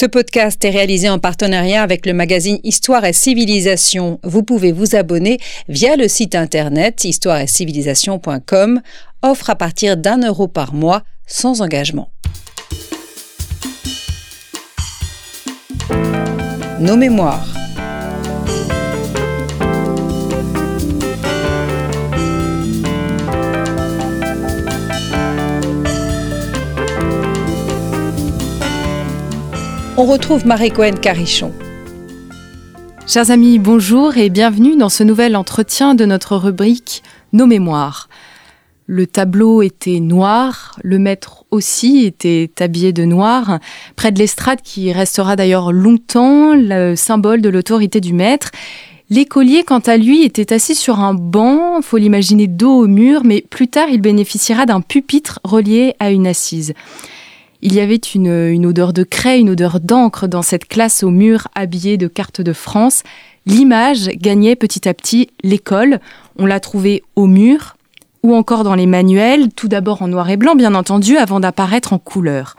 Ce podcast est réalisé en partenariat avec le magazine Histoire et Civilisation. Vous pouvez vous abonner via le site internet histoireetcivilisation.com, offre à partir d'un euro par mois sans engagement. Nos mémoires. On retrouve Marie Cohen Carichon. Chers amis, bonjour et bienvenue dans ce nouvel entretien de notre rubrique Nos mémoires. Le tableau était noir, le maître aussi était habillé de noir, près de l'estrade qui restera d'ailleurs longtemps le symbole de l'autorité du maître. L'écolier, quant à lui, était assis sur un banc, faut l'imaginer dos au mur, mais plus tard il bénéficiera d'un pupitre relié à une assise. Il y avait une, odeur de craie, une odeur d'encre dans cette classe au mur habillée de cartes de France. L'image gagnait petit à petit l'école. On l'a trouvée au mur ou encore dans les manuels, tout d'abord en noir et blanc bien entendu, avant d'apparaître en couleur.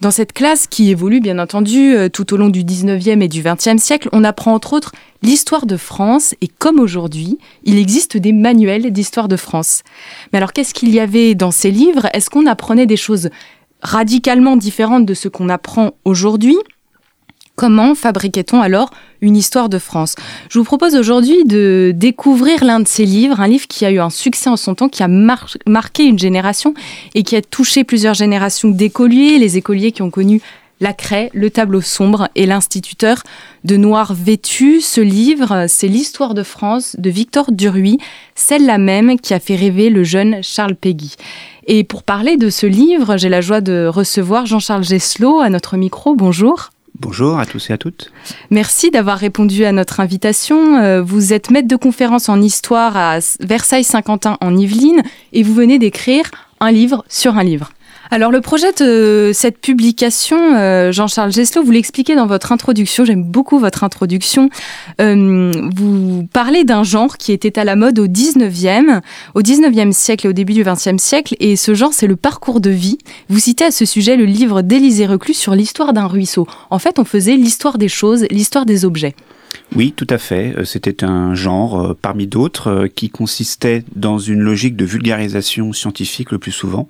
Dans cette classe qui évolue bien entendu euh, tout au long du 19e et du 20e siècle, on apprend entre autres l'histoire de France et comme aujourd'hui, il existe des manuels d'histoire de France. Mais alors qu'est-ce qu'il y avait dans ces livres? Est-ce qu'on apprenait des choses radicalement différente de ce qu'on apprend aujourd'hui, comment fabriquait-on alors une histoire de France? Je vous propose aujourd'hui de découvrir l'un de ces livres, un livre qui a eu un succès en son temps, qui a marqué une génération et qui a touché plusieurs générations d'écoliers, les écoliers qui ont connu la craie, le tableau sombre et l'instituteur de noir vêtu. Ce livre, c'est l'histoire de France de Victor Duruy, celle-là même qui a fait rêver le jeune Charles Péguy. Et pour parler de ce livre, j'ai la joie de recevoir Jean-Charles Gesselot à notre micro. Bonjour. Bonjour à tous et à toutes. Merci d'avoir répondu à notre invitation. Euh, vous êtes maître de conférence en histoire à Versailles-Saint-Quentin en Yvelines et vous venez d'écrire un livre sur un livre. Alors le projet de cette publication, euh, Jean-Charles Gesselot, vous l'expliquez dans votre introduction, j'aime beaucoup votre introduction, euh, vous parlez d'un genre qui était à la mode au 19e, au 19e siècle et au début du 20e siècle, et ce genre c'est le parcours de vie. Vous citez à ce sujet le livre d'Élisée Reclus sur l'histoire d'un ruisseau. En fait, on faisait l'histoire des choses, l'histoire des objets. Oui, tout à fait. Euh, c'était un genre euh, parmi d'autres euh, qui consistait dans une logique de vulgarisation scientifique le plus souvent,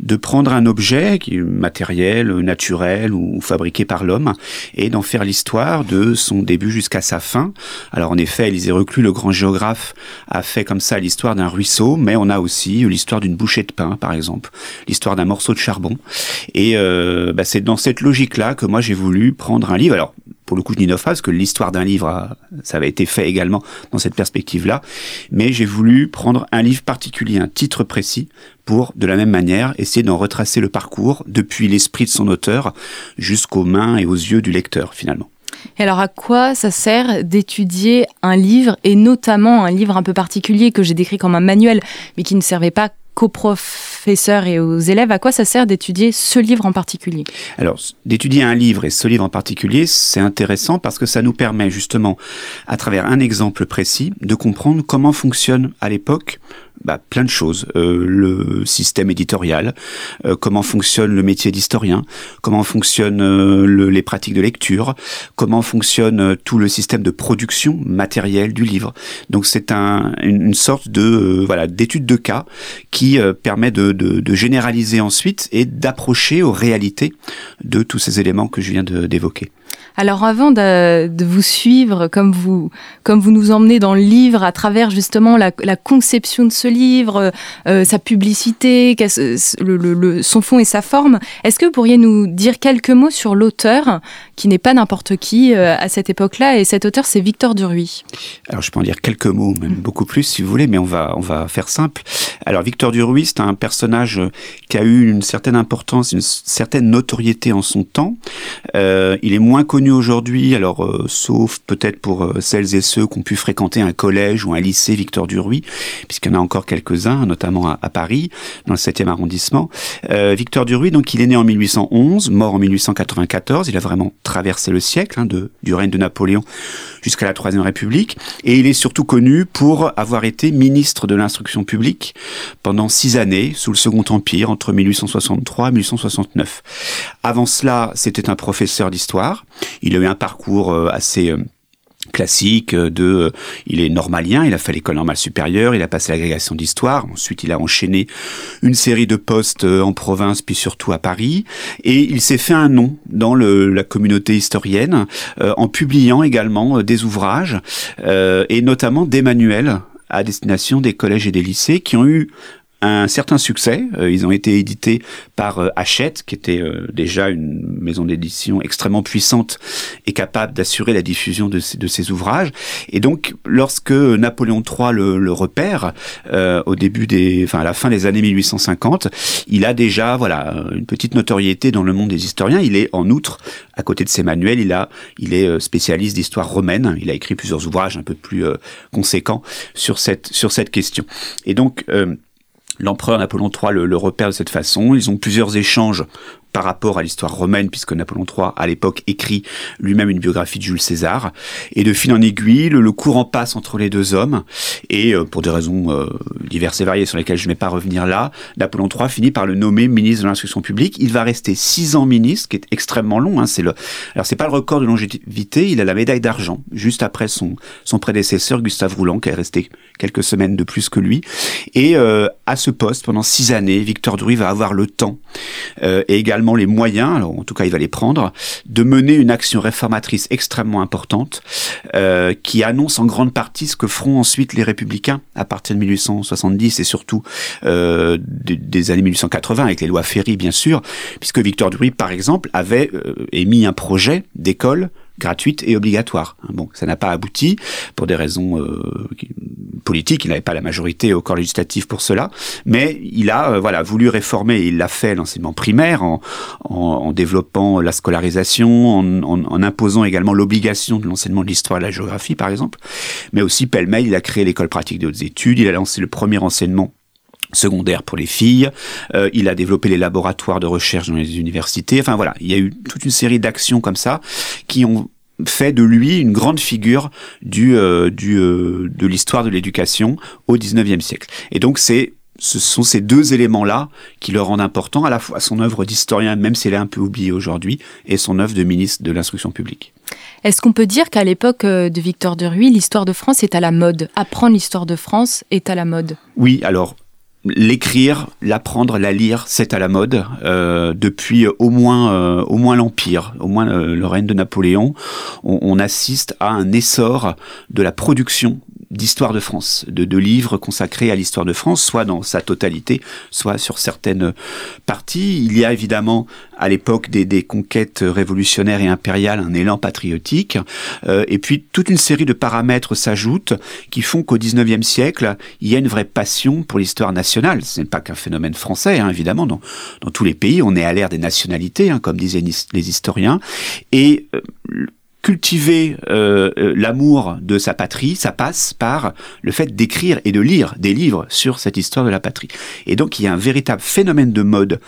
de prendre un objet qui est matériel, naturel ou fabriqué par l'homme et d'en faire l'histoire de son début jusqu'à sa fin. Alors en effet, Élisée Reclus, le grand géographe, a fait comme ça l'histoire d'un ruisseau, mais on a aussi l'histoire d'une bouchée de pain, par exemple, l'histoire d'un morceau de charbon. Et bah, c'est dans cette logique-là que moi j'ai voulu prendre un livre. Alors pour le coup, je n'innovre pas parce que l'histoire d'un livre, ça avait été fait également dans cette perspective-là. Mais j'ai voulu prendre un livre particulier, un titre précis, pour, de la même manière, essayer d'en retracer le parcours depuis l'esprit de son auteur jusqu'aux mains et aux yeux du lecteur, finalement. Et alors à quoi ça sert d'étudier un livre, et notamment un livre un peu particulier que j'ai décrit comme un manuel, mais qui ne servait pas qu'aux professeurs et aux élèves, à quoi ça sert d'étudier ce livre en particulier? Alors, d'étudier un livre et ce livre en particulier, c'est intéressant parce que ça nous permet justement, à travers un exemple précis, de comprendre comment fonctionne à l'époque bah, plein de choses. Euh, le système éditorial, euh, comment fonctionne le métier d'historien, comment fonctionnent euh, les pratiques de lecture, comment fonctionne tout le système de production matérielle du livre. Donc c'est un, une, sorte de voilà d'étude de cas qui permet de, de, de, généraliser ensuite et d'approcher aux réalités de tous ces éléments que je viens d'évoquer. Alors avant de, vous suivre, comme vous, comme vous nous emmenez dans le livre, à travers justement la, conception de ce livre, euh, sa publicité, son fond et sa forme, est-ce que vous pourriez nous dire quelques mots sur l'auteur, qui n'est pas n'importe qui euh, à cette époque-là, et cet auteur c'est Victor Duruy? Alors je peux en dire quelques mots, même mm. beaucoup plus si vous voulez, mais on va, on va faire simple. Alors Victor Duruy, c'est un personnage qui a eu une certaine importance, une certaine notoriété en son temps. Euh, il est moins connu aujourd'hui, alors euh, sauf peut-être pour euh, celles et ceux qui ont pu fréquenter un collège ou un lycée Victor Duruy, puisqu'il y en a encore quelques-uns, notamment à, Paris, dans le 7e arrondissement. Euh, Victor Duruy, donc il est né en 1811, mort en 1894, il a vraiment traversé le siècle, hein, de, du règne de Napoléon jusqu'à la Troisième République, et il est surtout connu pour avoir été ministre de l'instruction publique pendant six années sous le Second Empire, entre 1863 et 1869. Avant cela, c'était un professeur d'histoire. Il a eu un parcours euh, assez euh, classique euh, de il est normalien, il a fait l'école normale supérieure, il a passé l'agrégation d'histoire, ensuite il a enchaîné une série de postes en province puis surtout à Paris. Et il s'est fait un nom dans le, la communauté historienne en publiant également des ouvrages et notamment des manuels à destination des collèges et des lycées qui ont eu un certain succès. Euh, ils ont été édités par euh, Hachette, qui était euh, déjà une maison d'édition extrêmement puissante et capable d'assurer la diffusion de, de ces ouvrages. Et donc, lorsque Napoléon III le, le repère au début des, enfin à la fin des années 1850, il a déjà voilà une petite notoriété dans le monde des historiens. Il est en outre, à côté de ses manuels, il a, il est spécialiste d'histoire romaine. Il a écrit plusieurs ouvrages un peu plus conséquents sur cette sur cette question. Et donc L'empereur Napoléon III le, le, repère de cette façon. Ils ont plusieurs échanges par rapport à l'histoire romaine, puisque Napoléon III, à l'époque, écrit lui-même une biographie de Jules César. Et de fil en aiguille, le, courant passe entre les deux hommes. Et euh, pour des raisons euh, diverses et variées sur lesquelles je ne vais pas revenir là, Napoléon III finit par le nommer ministre de l'instruction publique. Il va rester six ans ministre, qui est extrêmement long. Hein, c'est le, alors c'est pas le record de longévité, il a la médaille d'argent, juste après son, son prédécesseur Gustave Rouland, qui est resté quelques semaines de plus que lui. Et euh, à ce poste, pendant six années, Victor Druy va avoir le temps et également les moyens, en tout cas il va les prendre, de mener une action réformatrice extrêmement importante euh, qui annonce en grande partie ce que feront ensuite les républicains à partir de 1870 et surtout euh, des, années 1880 avec les lois Ferry bien sûr, puisque Victor Duruy par exemple avait euh, émis un projet d'école gratuite et obligatoire. Hein, bon, ça n'a pas abouti pour des raisons euh, politiques. Il n'avait pas la majorité au corps législatif pour cela, mais il a euh, voilà voulu réformer. Il l'a fait l'enseignement primaire en, en, en, développant la scolarisation, en, en imposant également l'obligation de l'enseignement de l'histoire et de la géographie, par exemple. Mais aussi pêle-mêle, il a créé l'école pratique des hautes études. Il a lancé le premier enseignement secondaire pour les filles. Euh, il a développé les laboratoires de recherche dans les universités. Enfin voilà, il y a eu toute une série d'actions comme ça qui ont fait de lui une grande figure du, euh, du euh, de l'histoire de l'éducation au 19e siècle. Et donc c'est ce sont ces deux éléments-là qui le rendent important, à la fois son œuvre d'historien, même si elle est un peu oubliée aujourd'hui, et son œuvre de ministre de l'instruction publique. Est-ce qu'on peut dire qu'à l'époque de Victor de Ruy, l'histoire de France est à la mode? Apprendre l'histoire de France est à la mode? Oui, alors l'écrire, l'apprendre, la lire, c'est à la mode euh, depuis au moins euh, au moins l'empire, au moins euh, le règne de Napoléon. On, on, assiste à un essor de la production d'histoire de France, de, de, livres consacrés à l'histoire de France, soit dans sa totalité, soit sur certaines parties. Il y a évidemment à l'époque des, des, conquêtes révolutionnaires et impériales un élan patriotique, euh, et puis toute une série de paramètres s'ajoutent qui font qu'au XIXe siècle, il y a une vraie passion pour l'histoire nationale. Ce n'est pas qu'un phénomène français, hein, évidemment, dans, dans tous les pays, on est à l'ère des nationalités, hein, comme disaient les historiens, et euh, cultiver euh, euh, l'amour de sa patrie, ça passe par le fait d'écrire et de lire des livres sur cette histoire de la patrie. Et donc il y a un véritable phénomène de mode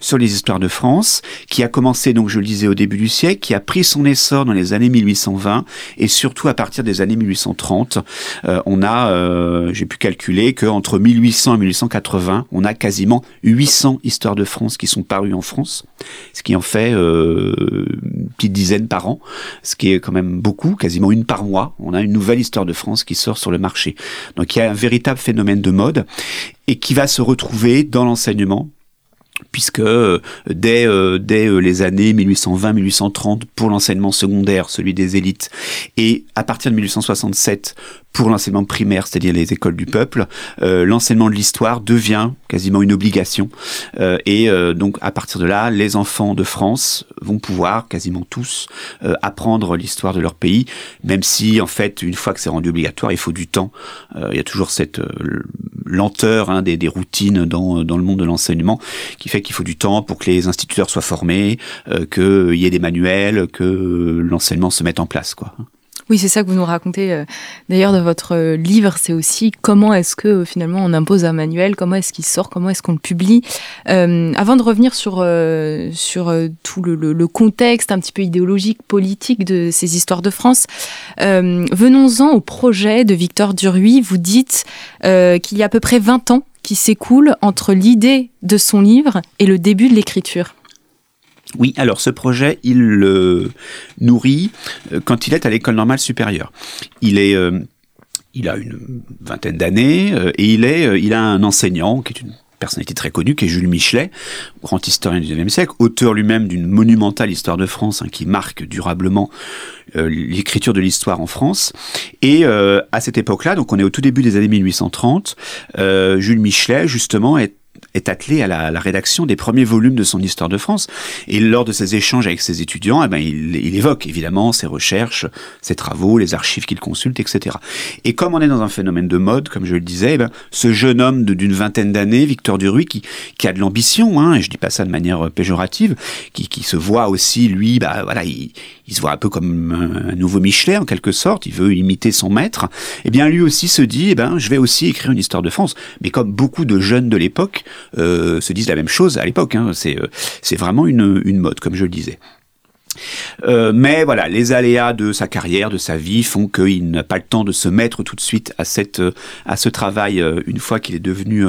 sur les histoires de France qui a commencé, donc je le disais au début du siècle, qui a pris son essor dans les années 1820 et surtout à partir des années 1830. Euh, on a, euh, j'ai pu calculer qu'entre 1800 et 1880, on a quasiment 800 histoires de France qui sont parues en France, ce qui en fait euh, une petite dizaine par an, qui est quand même beaucoup, quasiment une par mois. On a une nouvelle histoire de France qui sort sur le marché. Donc il y a un véritable phénomène de mode et qui va se retrouver dans l'enseignement puisque euh, dès, euh, dès euh, les années 1820-1830 pour l'enseignement secondaire, celui des élites, et à partir de 1867 pour l'enseignement primaire, c'est-à-dire les écoles du peuple, l'enseignement de l'histoire devient quasiment une obligation. et donc à partir de là, les enfants de France vont pouvoir quasiment tous apprendre l'histoire de leur pays, même si en fait une fois que c'est rendu obligatoire, il faut du temps. il y a toujours cette lenteur hein, des, des, routines dans, dans le monde de l'enseignement qui fait qu'il faut du temps pour que les instituteurs soient formés, euh, qu'il y ait des manuels, que l'enseignement se mette en place. Quoi. Oui, c'est ça que vous nous racontez. Euh, d'ailleurs, dans votre euh, livre, c'est aussi comment est-ce que euh, finalement on impose un manuel, comment est-ce qu'il sort, comment est-ce qu'on le publie. Avant de revenir sur sur tout le, contexte un petit peu idéologique, politique de ces histoires de France, venons-en au projet de Victor Duruy. Vous dites qu'il y a à peu près 20 ans qui s'écoulent entre l'idée de son livre et le début de l'écriture. Oui, alors ce projet, il le nourrit euh, quand il est à l'école normale supérieure. Il est euh, il a une vingtaine d'années euh, et il est a un enseignant qui est une personnalité très connue, qui est Jules Michelet, grand historien du XIXe siècle, auteur lui-même d'une monumentale histoire de France hein, qui marque durablement l'écriture de l'histoire en France. Et à cette époque-là, donc on est au tout début des années 1830, Jules Michelet justement est est attelé à la, rédaction des premiers volumes de son Histoire de France. Et lors de ses échanges avec ses étudiants, eh ben, il, évoque évidemment ses recherches, ses travaux, les archives qu'il consulte, etc. Et comme on est dans un phénomène de mode, comme je le disais, eh ben, ce jeune homme d'une vingtaine d'années, Victor Duruy, qui, a de l'ambition, hein, et je dis pas ça de manière péjorative, qui, se voit aussi, lui, bah, voilà, il, il se voit un peu comme un, nouveau Michelet en quelque sorte, il veut imiter son maître, eh bien lui aussi se dit, eh ben, je vais aussi écrire une histoire de France. Mais comme beaucoup de jeunes de l'époque euh, se disent la même chose à l'époque, hein, c'est euh, c'est vraiment une mode, comme je le disais. Euh, mais voilà, les aléas de sa carrière, de sa vie, font qu'il n'a pas le temps de se mettre tout de suite à cette euh, à ce travail euh, une fois qu'il est devenu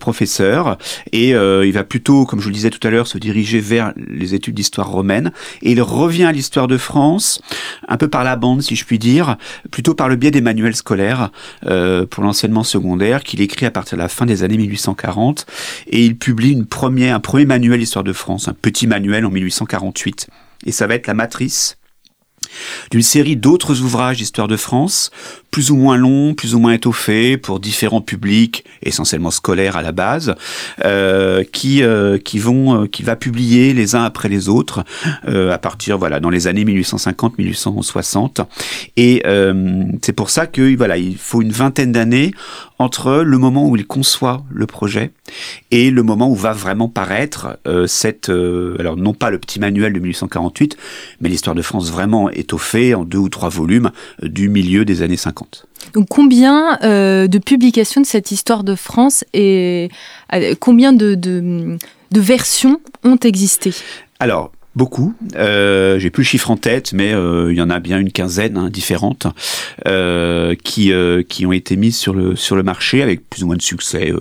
professeur. Et il va plutôt, comme je le disais tout à l'heure, se diriger vers les études d'histoire romaine. Et il revient à l'histoire de France, un peu par la bande, si je puis dire, plutôt par le biais des manuels scolaires pour l'enseignement secondaire qu'il écrit à partir de la fin des années 1840. Et il publie une première, un premier manuel d'histoire de France, un petit manuel en 1848 et ça va être la matrice d'une série d'autres ouvrages d'histoire de France, plus ou moins longs, plus ou moins étoffés, pour différents publics, essentiellement scolaires à la base, euh, qui euh, qui vont euh, qui va publier les uns après les autres à partir voilà dans les années 1850-1860 et c'est pour ça que voilà il faut une vingtaine d'années entre le moment où il conçoit le projet et le moment où va vraiment paraître euh, cette alors non pas le petit manuel de 1848 mais l'histoire de France vraiment étoffée en deux ou trois volumes du milieu des années 50. Donc combien euh, de publications de cette histoire de France et euh, combien de, de, de versions ont existé? Alors, Beaucoup. Euh, J'ai plus le chiffre en tête, mais euh, il y en a bien une quinzaine hein, différentes euh, qui euh, qui ont été mises sur le sur le marché avec plus ou moins de succès euh,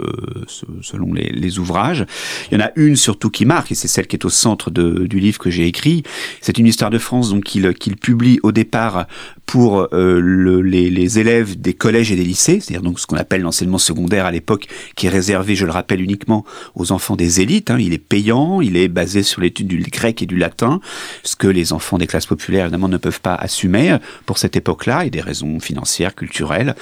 selon les, les, ouvrages. Il y en a une surtout qui marque et c'est celle qui est au centre de, du livre que j'ai écrit. C'est une histoire de France donc qu'il qu'il publie au départ pour euh, le, les, les, élèves des collèges et des lycées, c'est-à-dire donc ce qu'on appelle l'enseignement secondaire à l'époque, qui est réservé, je le rappelle, uniquement aux enfants des élites. Hein. Il est payant, il est basé sur l'étude du grec et du latin, ce que les enfants des classes populaires évidemment ne peuvent pas assumer pour cette époque-là, et des raisons financières, culturelles.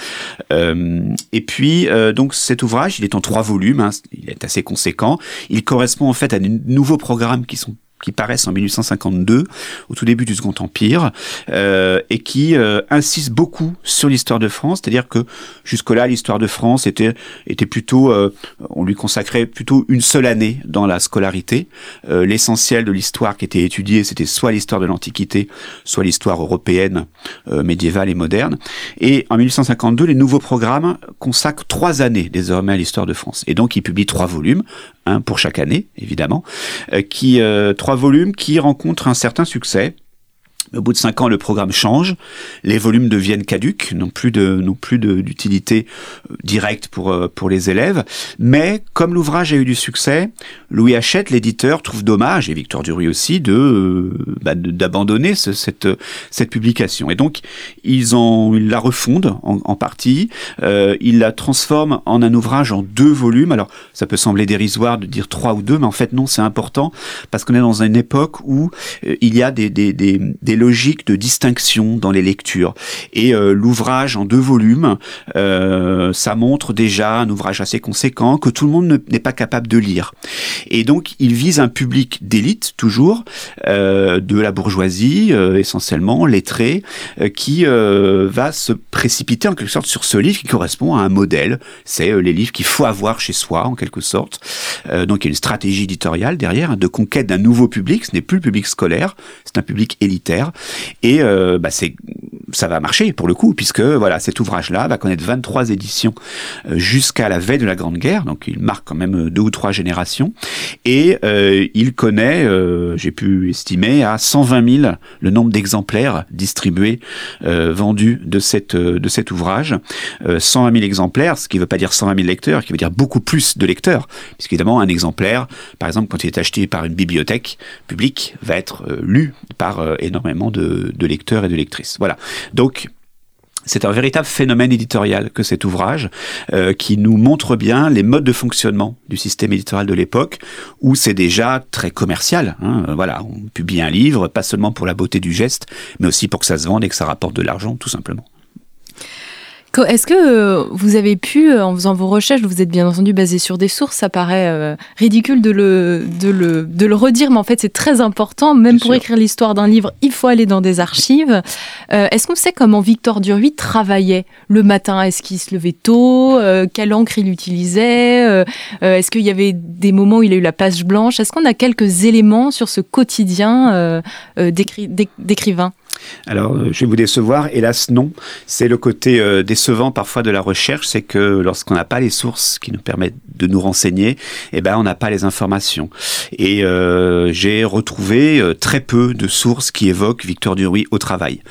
Euh, et puis euh, donc cet ouvrage, il est en trois volumes, hein, il est assez conséquent. Il correspond en fait à de nouveaux programmes qui sont qui paraissent en 1852, au tout début du Second Empire, euh, et qui euh, insistent beaucoup sur l'histoire de France, c'est-à-dire que jusque-là, l'histoire de France était, était plutôt, euh, on lui consacrait plutôt une seule année dans la scolarité. Euh, l'essentiel de l'histoire qui était étudiée, c'était soit l'histoire de l'Antiquité, soit l'histoire européenne, euh, médiévale et moderne. Et en 1852, les nouveaux programmes consacrent trois années désormais à l'histoire de France. Et donc, ils publient trois volumes, un pour chaque année, évidemment, euh, qui euh, trois volumes qui rencontrent un certain succès. Au bout de cinq ans, le programme change, les volumes deviennent caduques, n'ont plus de, n'ont plus d'utilité euh, directe pour euh, pour les élèves. Mais comme l'ouvrage a eu du succès, Louis Hachette, l'éditeur, trouve dommage et Victor Duruy aussi de euh, bah, d'abandonner ce, cette cette publication. Et donc ils en ils la refondent en, en partie, euh, ils la transforment en un ouvrage en deux volumes. Alors ça peut sembler dérisoire de dire trois ou deux, mais en fait non, c'est important parce qu'on est dans une époque où il y a des des des, des logiques de distinction dans les lectures. Et l'ouvrage en deux volumes, ça montre déjà un ouvrage assez conséquent que tout le monde n'est pas capable de lire. Et donc, il vise un public d'élite, toujours, de la bourgeoisie, essentiellement, lettrée, qui va se précipiter en quelque sorte sur ce livre qui correspond à un modèle. C'est les livres qu'il faut avoir chez soi, en quelque sorte. donc, il y a une stratégie éditoriale derrière, de conquête d'un nouveau public. Ce n'est plus le public scolaire, c'est un public élitaire. Et euh, bah, ça va marcher pour le coup, puisque voilà, cet ouvrage-là va connaître 23 éditions euh, jusqu'à la veille de la Grande Guerre, donc il marque quand même deux ou trois générations, et euh, il connaît, j'ai pu estimer, à 120 000 le nombre d'exemplaires distribués, vendus de, cette, de cet ouvrage. 120 000 exemplaires, ce qui ne veut pas dire 120 000 lecteurs, qui veut dire beaucoup plus de lecteurs, puisqu'évidemment un exemplaire, par exemple, quand il est acheté par une bibliothèque publique, va être euh, lu par euh, de, lecteurs et de lectrices. Voilà. Donc, c'est un véritable phénomène éditorial que cet ouvrage, euh, qui nous montre bien les modes de fonctionnement du système éditorial de l'époque, où c'est déjà très commercial. Hein. Voilà, on publie un livre, pas seulement pour la beauté du geste, mais aussi pour que ça se vende et que ça rapporte de l'argent, tout simplement. Est-ce que euh, vous avez pu, euh, en faisant vos recherches, vous êtes bien entendu basé sur des sources, ça paraît euh, ridicule de le, de, le, de le redire, mais en fait c'est très important, même pour écrire l'histoire d'un livre, il faut aller dans des archives. Est-ce qu'on sait comment Victor Duruy travaillait le matin? Est-ce qu'il se levait tôt? Quelle encre il utilisait? Est-ce qu'il y avait des moments où il a eu la page blanche? Est-ce qu'on a quelques éléments sur ce quotidien d'écrivain? Alors, euh, je vais vous décevoir, hélas non. C'est le côté euh, décevant parfois de la recherche, c'est que lorsqu'on n'a pas les sources qui nous permettent de nous renseigner, eh ben on n'a pas les informations. Et euh, j'ai retrouvé très peu de sources qui évoquent Victor Duruy au travail.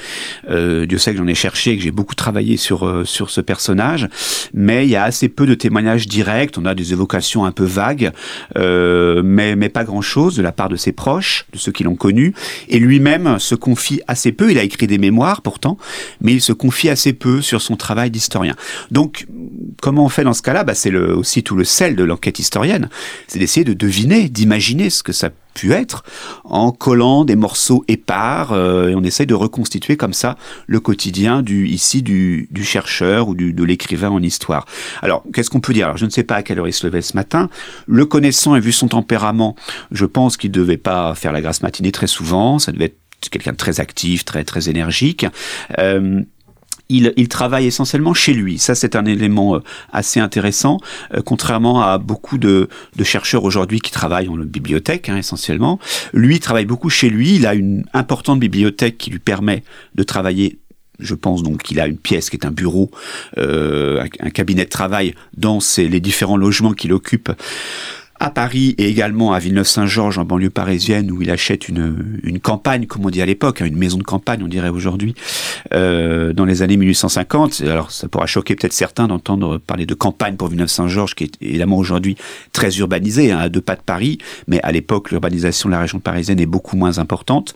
Dieu sait que j'en ai cherché et que j'ai beaucoup travaillé sur sur ce personnage, mais il y a assez peu de témoignages directs. On a des évocations un peu vagues, mais mais pas grand chose de la part de ses proches, de ceux qui l'ont connu. Et lui-même se confie assez peu. Il a écrit des mémoires pourtant, mais il se confie assez peu sur son travail d'historien. Donc, comment on fait dans ce cas-là? Bah, C'est aussi tout le sel de l'enquête historienne. C'est d'essayer de deviner, d'imaginer ce que ça pu être en collant des morceaux épars euh, et on essaye de reconstituer comme ça le quotidien du ici du, chercheur ou de l'écrivain en histoire. Alors qu'est-ce qu'on peut dire? Alors je ne sais pas à quelle heure il se levait ce matin. Le connaissant et vu son tempérament, je pense qu'il devait pas faire la grasse matinée très souvent. Ça devait être quelqu'un de très actif, très énergique. Euh, il, il, travaille essentiellement chez lui. Ça, c'est un élément euh, assez intéressant, euh, contrairement à beaucoup de, chercheurs aujourd'hui qui travaillent en bibliothèque, hein, essentiellement. Lui, il travaille beaucoup chez lui. Il a une importante bibliothèque qui lui permet de travailler je pense donc qu'il a une pièce qui est un bureau, un, cabinet de travail dans les différents logements qu'il occupe à Paris et également à Villeneuve-Saint-Georges en banlieue parisienne où il achète une, une campagne, comme on dit à l'époque, hein, une maison de campagne, on dirait aujourd'hui, euh, dans les années 1850. Alors ça pourra choquer peut-être certains d'entendre parler de campagne pour Villeneuve-Saint-Georges, qui est évidemment aujourd'hui très urbanisée, hein, à deux pas de Paris, mais à l'époque l'urbanisation de la région parisienne est beaucoup moins importante.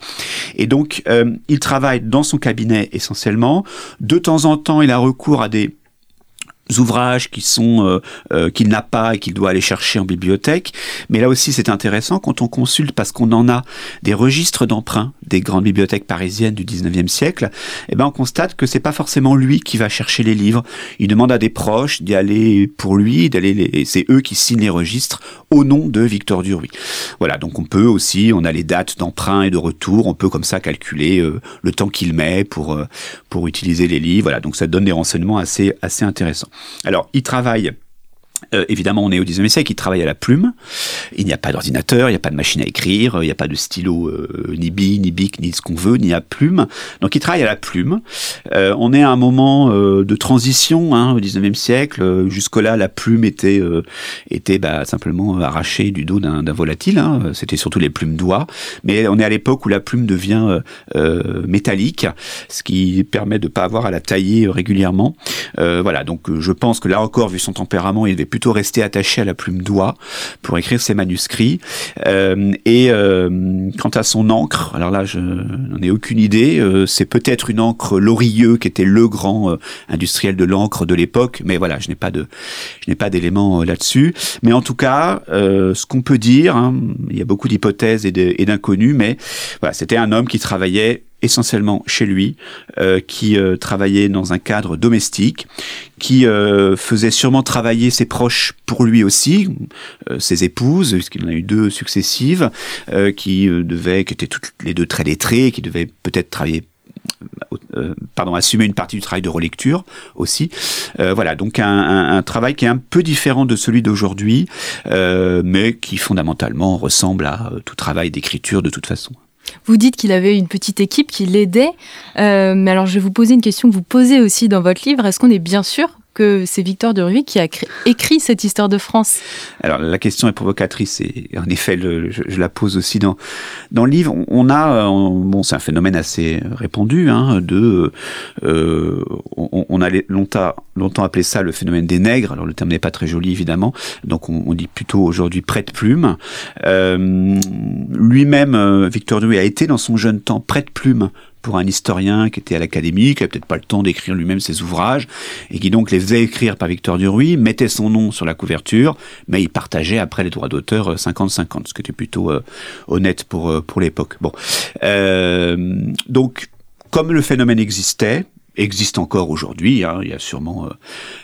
Et donc euh, il travaille dans son cabinet essentiellement. De temps en temps, il a recours à des ouvrages qui sont euh, euh, qu'il n'a pas et qu'il doit aller chercher en bibliothèque. Mais là aussi, c'est intéressant quand on consulte parce qu'on en a des registres d'emprunts des grandes bibliothèques parisiennes du 19e siècle. Eh ben, on constate que c'est pas forcément lui qui va chercher les livres. Il demande à des proches d'y aller pour lui, d'aller les... c'est eux qui signent les registres au nom de Victor Duruy. Voilà. Donc on peut aussi, on a les dates d'emprunt et de retour. On peut comme ça calculer euh, le temps qu'il met pour pour utiliser les livres. Voilà. Donc ça donne des renseignements assez assez intéressants. Alors, il travaille euh, évidemment, on est au 19e siècle, il travaille à la plume. Il n'y a pas d'ordinateur, il n'y a pas de machine à écrire, il n'y a pas de stylo, euh, ni bille, ni bic, ni ce qu'on veut, ni à plume. Donc, il travaille à la plume. Euh, on est à un moment de transition hein, au 19e siècle. Jusque-là, la plume était, était bah, simplement arrachée du dos d'un volatile. Hein. C'était surtout les plumes d'oie. Mais on est à l'époque où la plume devient métallique, ce qui permet de ne pas avoir à la tailler régulièrement. voilà, donc je pense que là encore, vu son tempérament, il devait plutôt rester attaché à la plume d'oie pour écrire ses manuscrits. Euh, et euh, quant à son encre, alors là, je n'en ai aucune idée. Euh, c'est peut-être une encre Lorilleux qui était le grand industriel de l'encre de l'époque, mais voilà, je n'ai pas de, d'éléments là-dessus. Mais en tout cas, ce qu'on peut dire, hein, il y a beaucoup d'hypothèses et d'inconnus, mais voilà, c'était un homme qui travaillait essentiellement chez lui, euh, qui euh, travaillait dans un cadre domestique, qui euh, faisait sûrement travailler ses proches pour lui aussi, ses épouses, puisqu'il en a eu deux successives, qui devaient, qui étaient toutes les deux très lettrées, qui devaient peut-être travailler pardon, assumer une partie du travail de relecture aussi. voilà, donc un, un, travail qui est un peu différent de celui d'aujourd'hui, mais qui fondamentalement ressemble à tout travail d'écriture de toute façon. Vous dites qu'il avait une petite équipe qui l'aidait, euh, mais alors je vais vous poser une question que vous posez aussi dans votre livre. Est-ce qu'on est bien sûr que c'est Victor Duruy qui a écrit cette histoire de France Alors la question est provocatrice et en effet je, la pose aussi dans dans le livre. On a bon c'est un phénomène assez répandu hein, de euh, on, a longtemps longtemps appelé ça le phénomène des nègres. Alors le terme n'est pas très joli évidemment, donc on, dit plutôt aujourd'hui prête-plume. Euh, lui-même euh, Victor Duruy a été dans son jeune temps prête-plume pour un historien qui était à l'académie, qui n'avait peut-être pas le temps d'écrire lui-même ses ouvrages, et qui donc les faisait écrire par Victor Duruy, mettait son nom sur la couverture, mais il partageait après les droits d'auteur 50-50, euh, ce qui était plutôt euh, honnête pour, euh, pour l'époque. Bon. donc, comme le phénomène existait, existe encore aujourd'hui. Hein. Il y a sûrement euh,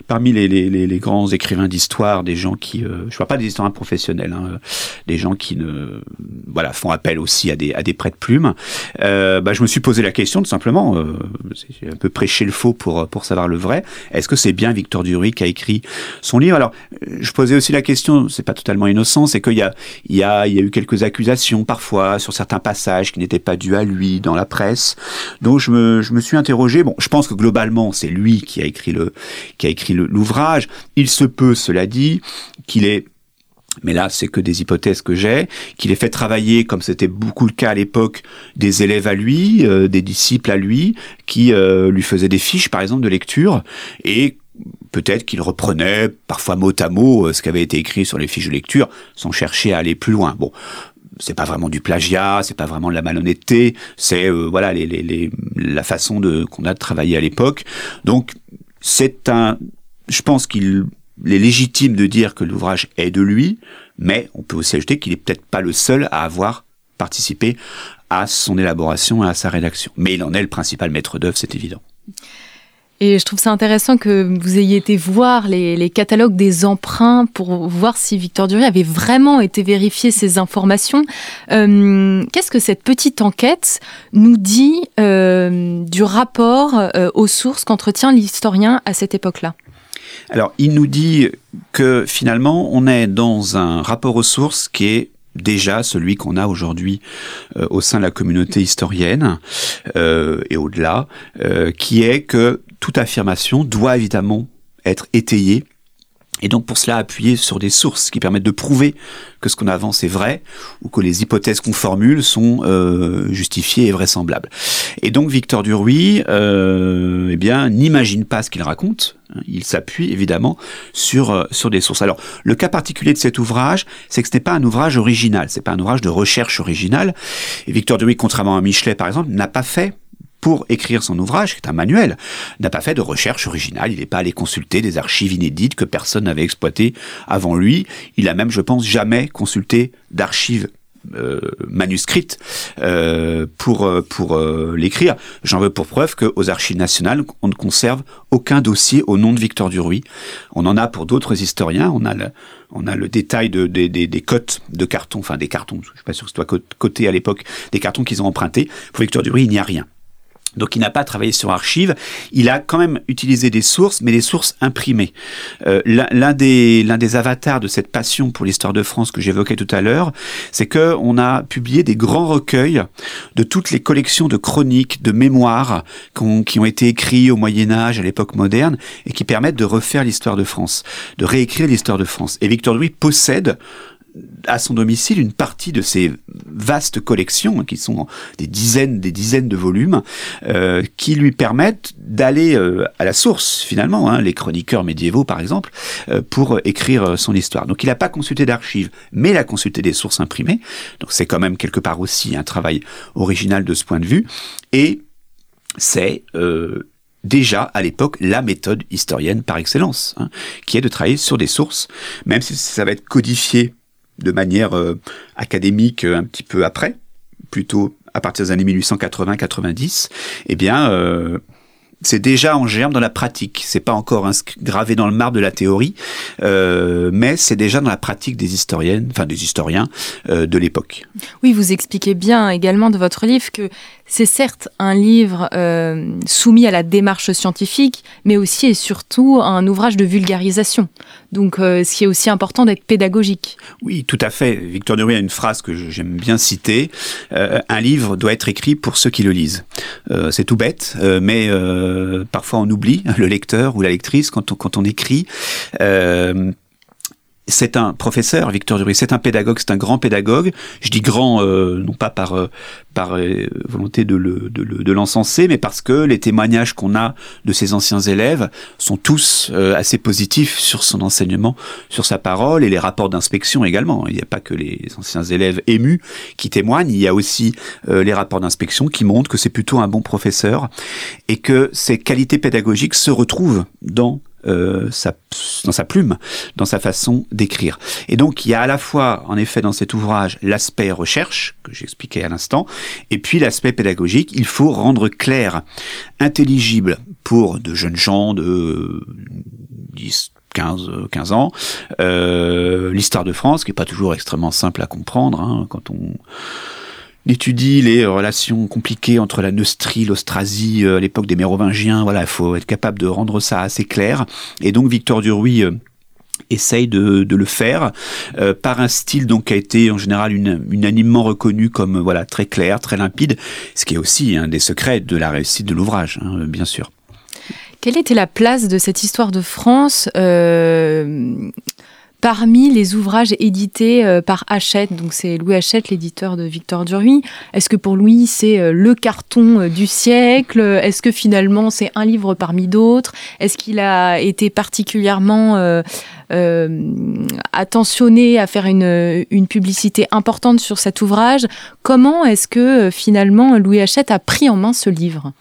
parmi les, grands écrivains d'histoire des gens qui, euh, je vois pas des historiens professionnels, hein, des gens qui ne, voilà, font appel aussi à des prêts plumes. Euh, bah, je me suis posé la question tout simplement, euh, c'est un peu prêcher le faux pour pour savoir le vrai. Est-ce que c'est bien Victor Duruy qui a écrit son livre? Alors, je posais aussi la question, c'est pas totalement innocent, c'est qu'il y a il y a il y a eu quelques accusations parfois sur certains passages qui n'étaient pas dus à lui dans la presse. Donc je me je me suis interrogé. Bon, je pense que globalement, c'est lui qui a écrit le, qui a écrit l'ouvrage. Il se peut, cela dit, qu'il ait mais là, c'est que des hypothèses que j'ai, qu'il ait fait travailler, comme c'était beaucoup le cas à l'époque, des élèves à lui, euh, des disciples à lui, qui euh, lui faisaient des fiches, par exemple, de lecture, et peut-être qu'il reprenait parfois mot à mot euh, ce qui avait été écrit sur les fiches de lecture, sans chercher à aller plus loin. Bon, c'est pas vraiment du plagiat, c'est pas vraiment de la malhonnêteté, c'est euh, voilà les, les, les, la façon de qu'on a de travailler à l'époque. Donc c'est un, je pense qu'il est légitime de dire que l'ouvrage est de lui, mais on peut aussi ajouter qu'il est peut-être pas le seul à avoir participé à son élaboration et à sa rédaction. Mais il en est le principal maître d'œuvre, c'est évident. Et je trouve ça intéressant que vous ayez été voir les, catalogues des emprunts pour voir si Victor Duruy avait vraiment été vérifié ces informations. Euh, qu'est-ce que cette petite enquête nous dit euh, du rapport euh, aux sources qu'entretient l'historien à cette époque-là? Alors, il nous dit que finalement, on est dans un rapport aux sources qui est déjà celui qu'on a aujourd'hui au sein de la communauté historienne et au-delà, qui est que toute affirmation doit évidemment être étayée et donc pour cela appuyer sur des sources qui permettent de prouver que ce qu'on avance est vrai ou que les hypothèses qu'on formule sont euh, justifiées et vraisemblables. Et donc Victor Duruy, euh, eh bien, n'imagine pas ce qu'il raconte. Il s'appuie évidemment sur euh, sur des sources. Alors le cas particulier de cet ouvrage, c'est que ce n'est pas un ouvrage original, c'est pas un ouvrage de recherche originale. Et Victor Duruy, contrairement à Michelet par exemple, n'a pas fait pour écrire son ouvrage, qui est un manuel, n'a pas fait de recherche originale, il n'est pas allé consulter des archives inédites que personne n'avait exploitées avant lui, il a même, je pense, jamais consulté d'archives euh, manuscrites euh, pour euh, pour l'écrire. J'en veux pour preuve qu'aux archives nationales, on ne conserve aucun dossier au nom de Victor Duruy. On en a pour d'autres historiens. On a le on a le détail de, des, des cotes de carton, enfin des cartons. Je suis pas sûr que ce soit coté à l'époque, des cartons qu'ils ont empruntés. Pour Victor Duruy, il n'y a rien. Donc il n'a pas travaillé sur archives, il a quand même utilisé des sources, mais des sources imprimées. Euh, l'un des l'un des avatars de cette passion pour l'histoire de France que j'évoquais tout à l'heure, c'est que on a publié des grands recueils de toutes les collections de chroniques, de mémoires qui ont été écrits au Moyen Âge, à l'époque moderne, et qui permettent de refaire l'histoire de France, de réécrire l'histoire de France. Et Victor Louis possède à son domicile une partie de ces vastes collections, hein, qui sont des dizaines, des dizaines de volumes, euh, qui lui permettent d'aller euh, à la source finalement, hein, les chroniqueurs médiévaux par exemple, euh, pour écrire son histoire. Donc il n'a pas consulté d'archives, mais il a consulté des sources imprimées. Donc c'est quand même quelque part aussi un travail original de ce point de vue. Et c'est déjà à l'époque la méthode historienne par excellence, hein, qui est de travailler sur des sources, même si ça va être codifié de manière euh, académique euh, un petit peu après, plutôt à partir des années 1880-90, eh bien, c'est déjà en germe dans la pratique. C'est pas encore gravé dans le marbre de la théorie, euh, mais c'est déjà dans la pratique des historiennes, enfin des historiens euh, de l'époque. Oui, vous expliquez bien également de votre livre que c'est certes un livre euh, soumis à la démarche scientifique, mais aussi et surtout un ouvrage de vulgarisation. Donc, ce qui est aussi important d'être pédagogique. Oui, tout à fait. Victor Duruy a une phrase que j'aime bien citer un livre doit être écrit pour ceux qui le lisent. c'est tout bête, mais euh, parfois on oublie le lecteur ou la lectrice quand on écrit. Euh, c'est un professeur, Victor Duruy, c'est un pédagogue, c'est un grand pédagogue. Je dis grand, euh, non pas par, euh, par euh, volonté de, le, de, de l'encenser, mais parce que les témoignages qu'on a de ses anciens élèves sont tous assez positifs sur son enseignement, sur sa parole et les rapports d'inspection également. Il n'y a pas que les anciens élèves émus qui témoignent, il y a aussi les rapports d'inspection qui montrent que c'est plutôt un bon professeur et que ses qualités pédagogiques se retrouvent dans euh, dans sa plume, dans sa façon d'écrire. Et donc il y a à la fois, en effet, dans cet ouvrage, l'aspect recherche, que j'expliquais à l'instant, et puis l'aspect pédagogique. Il faut rendre clair, intelligible pour de jeunes gens de 10, 15, 15 ans, euh, l'histoire de France, qui est pas toujours extrêmement simple à comprendre, hein, quand on il étudie les relations compliquées entre la Neustrie, l'Austrasie, euh, l'époque des Mérovingiens. Voilà, il faut être capable de rendre ça assez clair. Et donc Victor Duruy euh, essaye de, le faire euh, par un style donc qui a été en général unanimement reconnu comme voilà très clair, très limpide, ce qui est aussi un des secrets de la réussite de l'ouvrage, hein, bien sûr. Quelle était la place de cette histoire de France parmi les ouvrages édités euh, par Hachette, donc c'est Louis Hachette, l'éditeur de Victor Duruy, est-ce que pour lui c'est euh, le carton euh, du siècle? Est-ce que finalement c'est un livre parmi d'autres? Est-ce qu'il a été particulièrement attentionné à faire une, une, publicité importante sur cet ouvrage Comment est-ce que finalement Louis Hachette a pris en main ce livre?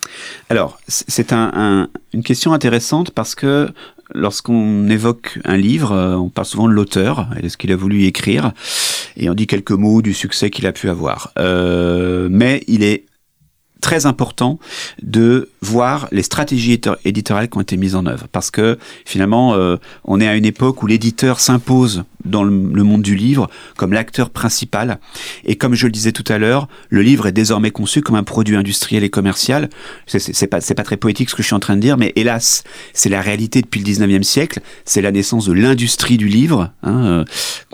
Alors, c'est un, une question intéressante parce que lorsqu'on évoque un livre, euh, on parle souvent de l'auteur et de ce qu'il a voulu écrire, et on dit quelques mots du succès qu'il a pu avoir. Euh, mais il est très important de voir les stratégies éditoriales qui ont été mises en œuvre. Parce que finalement, euh, on est à une époque où l'éditeur s'impose dans le, monde du livre comme l'acteur principal. Et comme je le disais tout à l'heure, le livre est désormais conçu comme un produit industriel et commercial. C'est pas, pas très poétique ce que je suis en train de dire, mais hélas, c'est la réalité depuis le 19e siècle. C'est la naissance de l'industrie du livre, hein,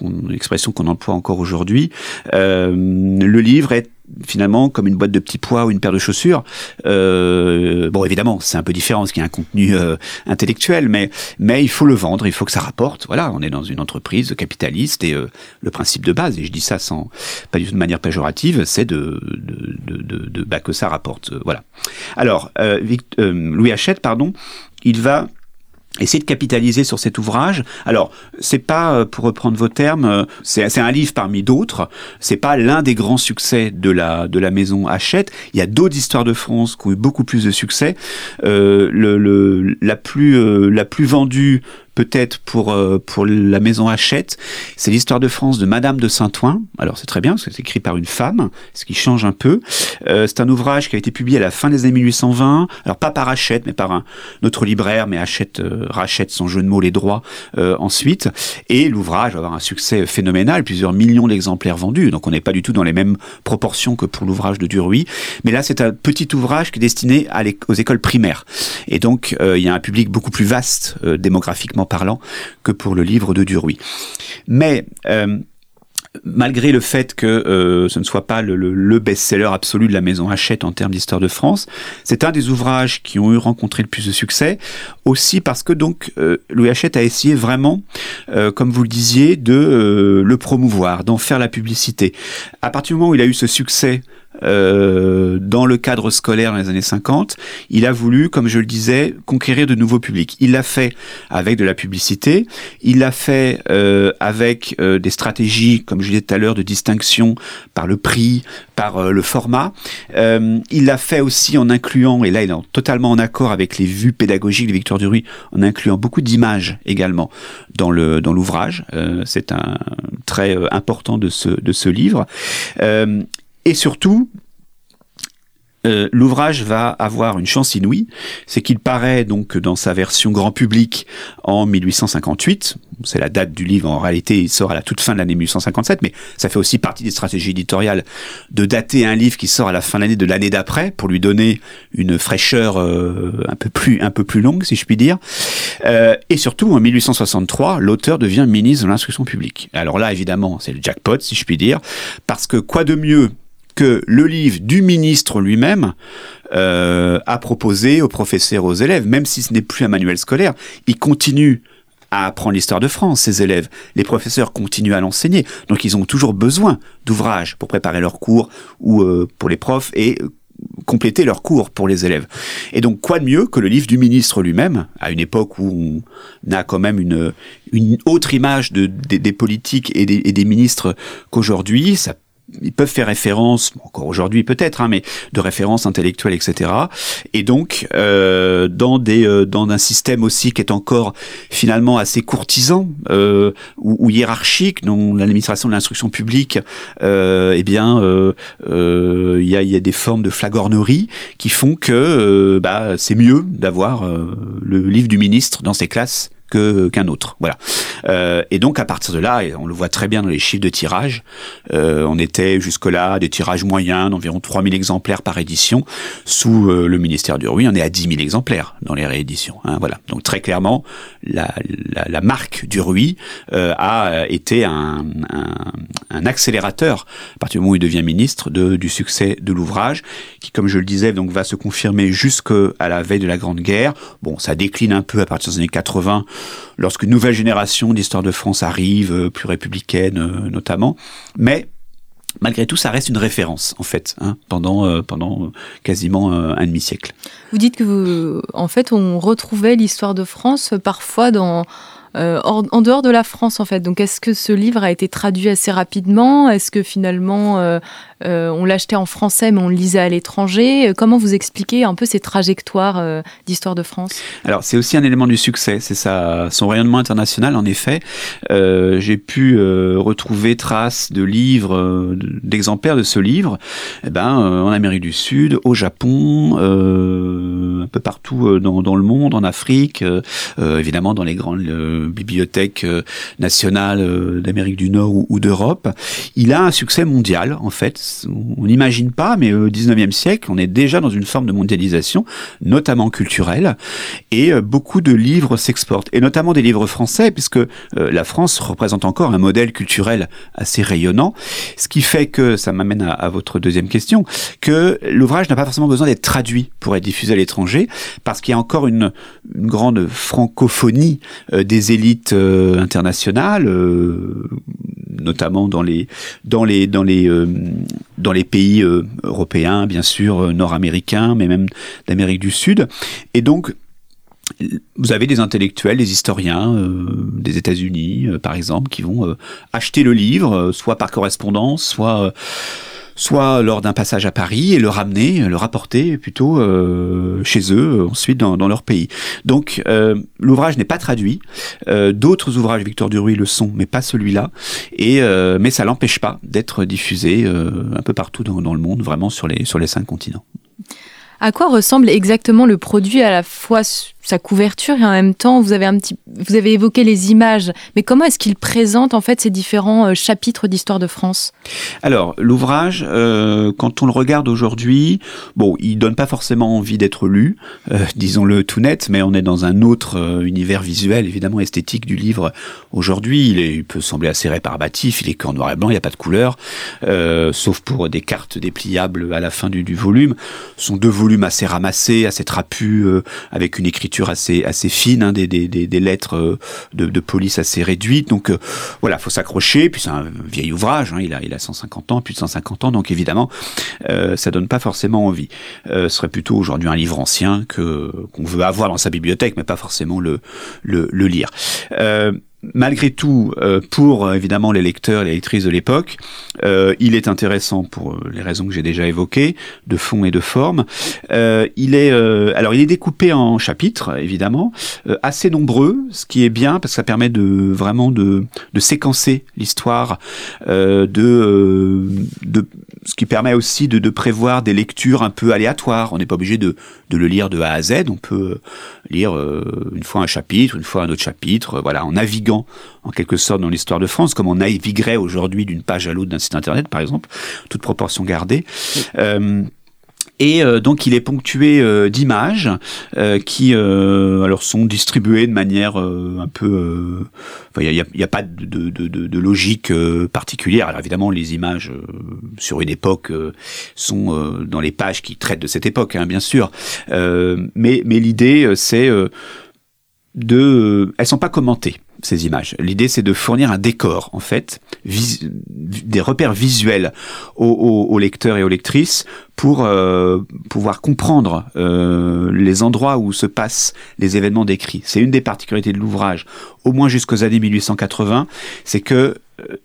euh, expression qu'on emploie encore aujourd'hui. Euh, le livre est finalement comme une boîte de petits pois ou une paire de chaussures. Euh, bon, évidemment, c'est un peu différent parce qu'il y a un contenu euh, intellectuel, mais mais il faut le vendre, il faut que ça rapporte. Voilà, on est dans une entreprise capitaliste et euh, le principe de base, et je dis ça sans pas du tout de manière péjorative, c'est de, de, de, bah, que ça rapporte. voilà. Alors, Louis Hachette, pardon, il va essayer de capitaliser sur cet ouvrage. Alors, c'est pas, euh, pour reprendre vos termes, euh, c'est un livre parmi d'autres. C'est pas l'un des grands succès de la de la maison Hachette. Il y a d'autres histoires de France qui ont eu beaucoup plus de succès. Euh, la plus la plus vendue peut-être pour, euh, pour la maison Hachette. C'est l'histoire de France de Madame de Saint-Ouen. Alors c'est très bien parce que c'est écrit par une femme, ce qui change un peu. Euh, c'est un ouvrage qui a été publié à la fin des années 1820. Alors pas par Hachette, mais par un autre libraire, mais Hachette euh, rachète son jeu de mots les droits ensuite. Et l'ouvrage va avoir un succès phénoménal, plusieurs millions d'exemplaires vendus. Donc on n'est pas du tout dans les mêmes proportions que pour l'ouvrage de Duruy. Mais là c'est un petit ouvrage qui est destiné aux écoles primaires. Et donc il y a un public beaucoup plus vaste démographiquement parlant que pour le livre de Duruy. Mais euh, malgré le fait que euh, ce ne soit pas le, best-seller absolu de la maison Hachette en termes d'histoire de France, c'est un des ouvrages qui ont eu rencontré le plus de succès, aussi parce que donc euh, Louis Hachette a essayé vraiment, comme vous le disiez, de le promouvoir, d'en faire la publicité. À partir du moment où il a eu ce succès euh, dans le cadre scolaire dans les années 50, il a voulu, comme je le disais, conquérir de nouveaux publics. Il l'a fait avec de la publicité, il l'a fait euh, avec euh, des stratégies, comme je disais tout à l'heure, de distinction par le prix, par le format. il l'a fait aussi en incluant, et là il est totalement en accord avec les vues pédagogiques de Victor Duruy, en incluant beaucoup d'images également dans le dans l'ouvrage. C'est un très important de ce de ce livre. Et surtout, euh, l'ouvrage va avoir une chance inouïe, c'est qu'il paraît donc dans sa version grand public en 1858. C'est la date du livre. En réalité, il sort à la toute fin de l'année 1857, mais ça fait aussi partie des stratégies éditoriales de dater un livre qui sort à la fin de l'année de l'année d'après pour lui donner une fraîcheur euh, un peu plus un peu plus longue, si je puis dire. Euh, et surtout, en 1863, l'auteur devient ministre de l'instruction publique. Alors là, évidemment, c'est le jackpot, si je puis dire, parce que quoi de mieux que le livre du ministre lui-même euh, a proposé aux professeurs, aux élèves, même si ce n'est plus un manuel scolaire, il continue à apprendre l'histoire de France, ces élèves. Les professeurs continuent à l'enseigner, donc ils ont toujours besoin d'ouvrages pour préparer leurs cours ou euh, pour les profs et euh, compléter leurs cours pour les élèves. Et donc, quoi de mieux que le livre du ministre lui-même, à une époque où on a quand même une, une autre image de, des, politiques et des, ministres qu'aujourd'hui. Ils peuvent faire référence, encore aujourd'hui peut-être, hein, mais de référence intellectuelle, etc. Et donc euh, dans des euh, dans un système aussi qui est encore finalement assez courtisan euh, ou, ou, hiérarchique, dont l'administration de l'instruction publique, euh, eh bien, euh, euh, il y a, y, a, des formes de flagornerie qui font que bah, c'est mieux d'avoir le livre du ministre dans ses classes que qu'un autre. Voilà. Euh, et donc à partir de là, et on le voit très bien dans les chiffres de tirage, euh, on était jusque-là des tirages moyens d'environ 3000 exemplaires par édition. Sous euh, le ministère du Ruy, on est à 10 000 exemplaires dans les rééditions. Hein, voilà. Donc très clairement, la, la, la marque du Ruy euh, a été un, un, un, accélérateur à partir du moment où il devient ministre de, du succès de l'ouvrage, qui, comme je le disais, donc va se confirmer jusqu'à la veille de la Grande Guerre. Bon, ça décline un peu à partir des années 80 lorsqu'une nouvelle génération d'histoire de France arrive, euh, plus républicaine euh, notamment. Mais malgré tout, ça reste une référence en fait hein, pendant euh, pendant quasiment un demi siècle. Vous dites que vous, en fait, on retrouvait l'histoire de France parfois dans en dehors de la France en fait. Donc est-ce que ce livre a été traduit assez rapidement? Est-ce que finalement on l'achetait en français mais on le lisait à l'étranger Comment vous expliquez un peu ces trajectoires euh, d'histoire de France? Alors c'est aussi un élément du succès, c'est ça, son rayonnement international en effet. Euh, J'ai pu retrouver traces de livres, d'exemplaires de ce livre, eh ben, en Amérique du Sud, au Japon, un peu partout dans, le monde, en Afrique, évidemment dans les grandes bibliothèque euh, nationale euh, d'Amérique du Nord ou, d'Europe. Il a un succès mondial, en fait. On n'imagine pas, mais au 19e siècle, on est déjà dans une forme de mondialisation, notamment culturelle, et euh, beaucoup de livres s'exportent, et notamment des livres français, puisque la France représente encore un modèle culturel assez rayonnant, ce qui fait que, ça m'amène à, votre deuxième question, que l'ouvrage n'a pas forcément besoin d'être traduit pour être diffusé à l'étranger, parce qu'il y a encore une, grande francophonie des élites euh, internationales, euh, notamment dans les dans les dans les euh, dans les pays européens, bien sûr, nord-américains, mais même d'Amérique du Sud. Et donc vous avez des intellectuels, des historiens des États-Unis, par exemple, qui vont acheter le livre, soit par correspondance, soit soit lors d'un passage à Paris et le ramener, le rapporter plutôt euh, chez eux, ensuite dans, leur pays. Donc euh, l'ouvrage n'est pas traduit. Euh, D'autres ouvrages Victor Duruy le sont, mais pas celui-là. Et euh, mais ça l'empêche pas d'être diffusé euh, un peu partout dans, dans, le monde, vraiment sur les sur les cinq continents. À quoi ressemble exactement le produit à la fois sa couverture et en même temps vous avez un petit vous avez évoqué les images. Mais comment est-ce qu'il présente en fait ces différents euh, chapitres d'histoire de France? Alors l'ouvrage euh, quand on le regarde aujourd'hui bon il donne pas forcément envie d'être lu euh, disons-le tout net mais on est dans un autre univers visuel évidemment esthétique du livre. Aujourd'hui il, peut sembler assez rébarbatif il est qu'en noir et blanc il n'y a pas de couleur sauf pour des cartes dépliables à la fin du, du volume. Ce sont deux volumes assez ramassés assez trapus avec une écriture assez assez fine, hein, des, lettres euh, de, police assez réduites. Donc euh, voilà, faut s'accrocher. Puis c'est un vieil ouvrage, hein, il a il a 150 ans, plus de 150 ans, donc évidemment euh, ça donne pas forcément envie. Ce serait plutôt aujourd'hui un livre ancien que qu'on veut avoir dans sa bibliothèque, mais pas forcément le lire. Malgré tout, euh, pour euh, évidemment les lecteurs et les lectrices de l'époque, euh, il est intéressant pour euh, les raisons que j'ai déjà évoquées, de fond et de forme. Il est, alors il est découpé en chapitres, évidemment, assez nombreux, ce qui est bien parce que ça permet de vraiment de, de séquencer l'histoire, de, de ce qui permet aussi de, de, prévoir des lectures un peu aléatoires. On n'est pas obligé de, de, le lire de A à Z. On peut lire euh, une fois un chapitre, une fois un autre chapitre, voilà, en naviguant en quelque sorte dans l'histoire de France, comme on naviguerait aujourd'hui d'une page à l'autre d'un site internet, par exemple, toute proportion gardée. Euh, et euh, donc il est ponctué euh, d'images euh, qui alors sont distribuées de manière un peu... Il n'y a, a, pas de, de, de, de logique particulière. Alors évidemment les images sur une époque sont dans les pages qui traitent de cette époque, hein, bien sûr. mais mais l'idée c'est de... elles sont pas commentées L'idée, c'est de fournir un décor, en fait, des repères visuels aux, lecteurs et aux lectrices pour euh, pouvoir comprendre euh, les endroits où se passent les événements décrits. C'est une des particularités de l'ouvrage, au moins jusqu'aux années 1880, c'est que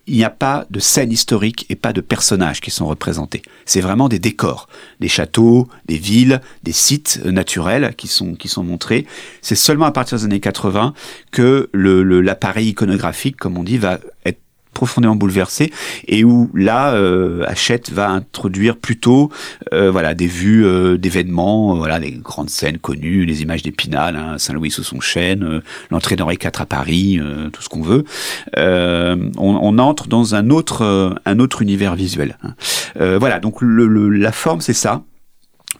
il n'y a pas de scène historique et pas de personnages qui sont représentés. C'est vraiment des décors, des châteaux, des villes, des sites naturels qui sont qui sont montrés. C'est seulement à partir des années 80 que le l'appareil iconographique, comme on dit, va être profondément bouleversé et où là euh, Hachette va introduire plutôt euh, voilà des vues euh, d'événements euh, voilà des grandes scènes connues les images d'Épinal hein, Saint-Louis sous son chêne l'entrée d'Henri IV à Paris tout ce qu'on veut on, on, entre dans un autre un autre univers visuel hein. voilà donc le, le, la forme c'est ça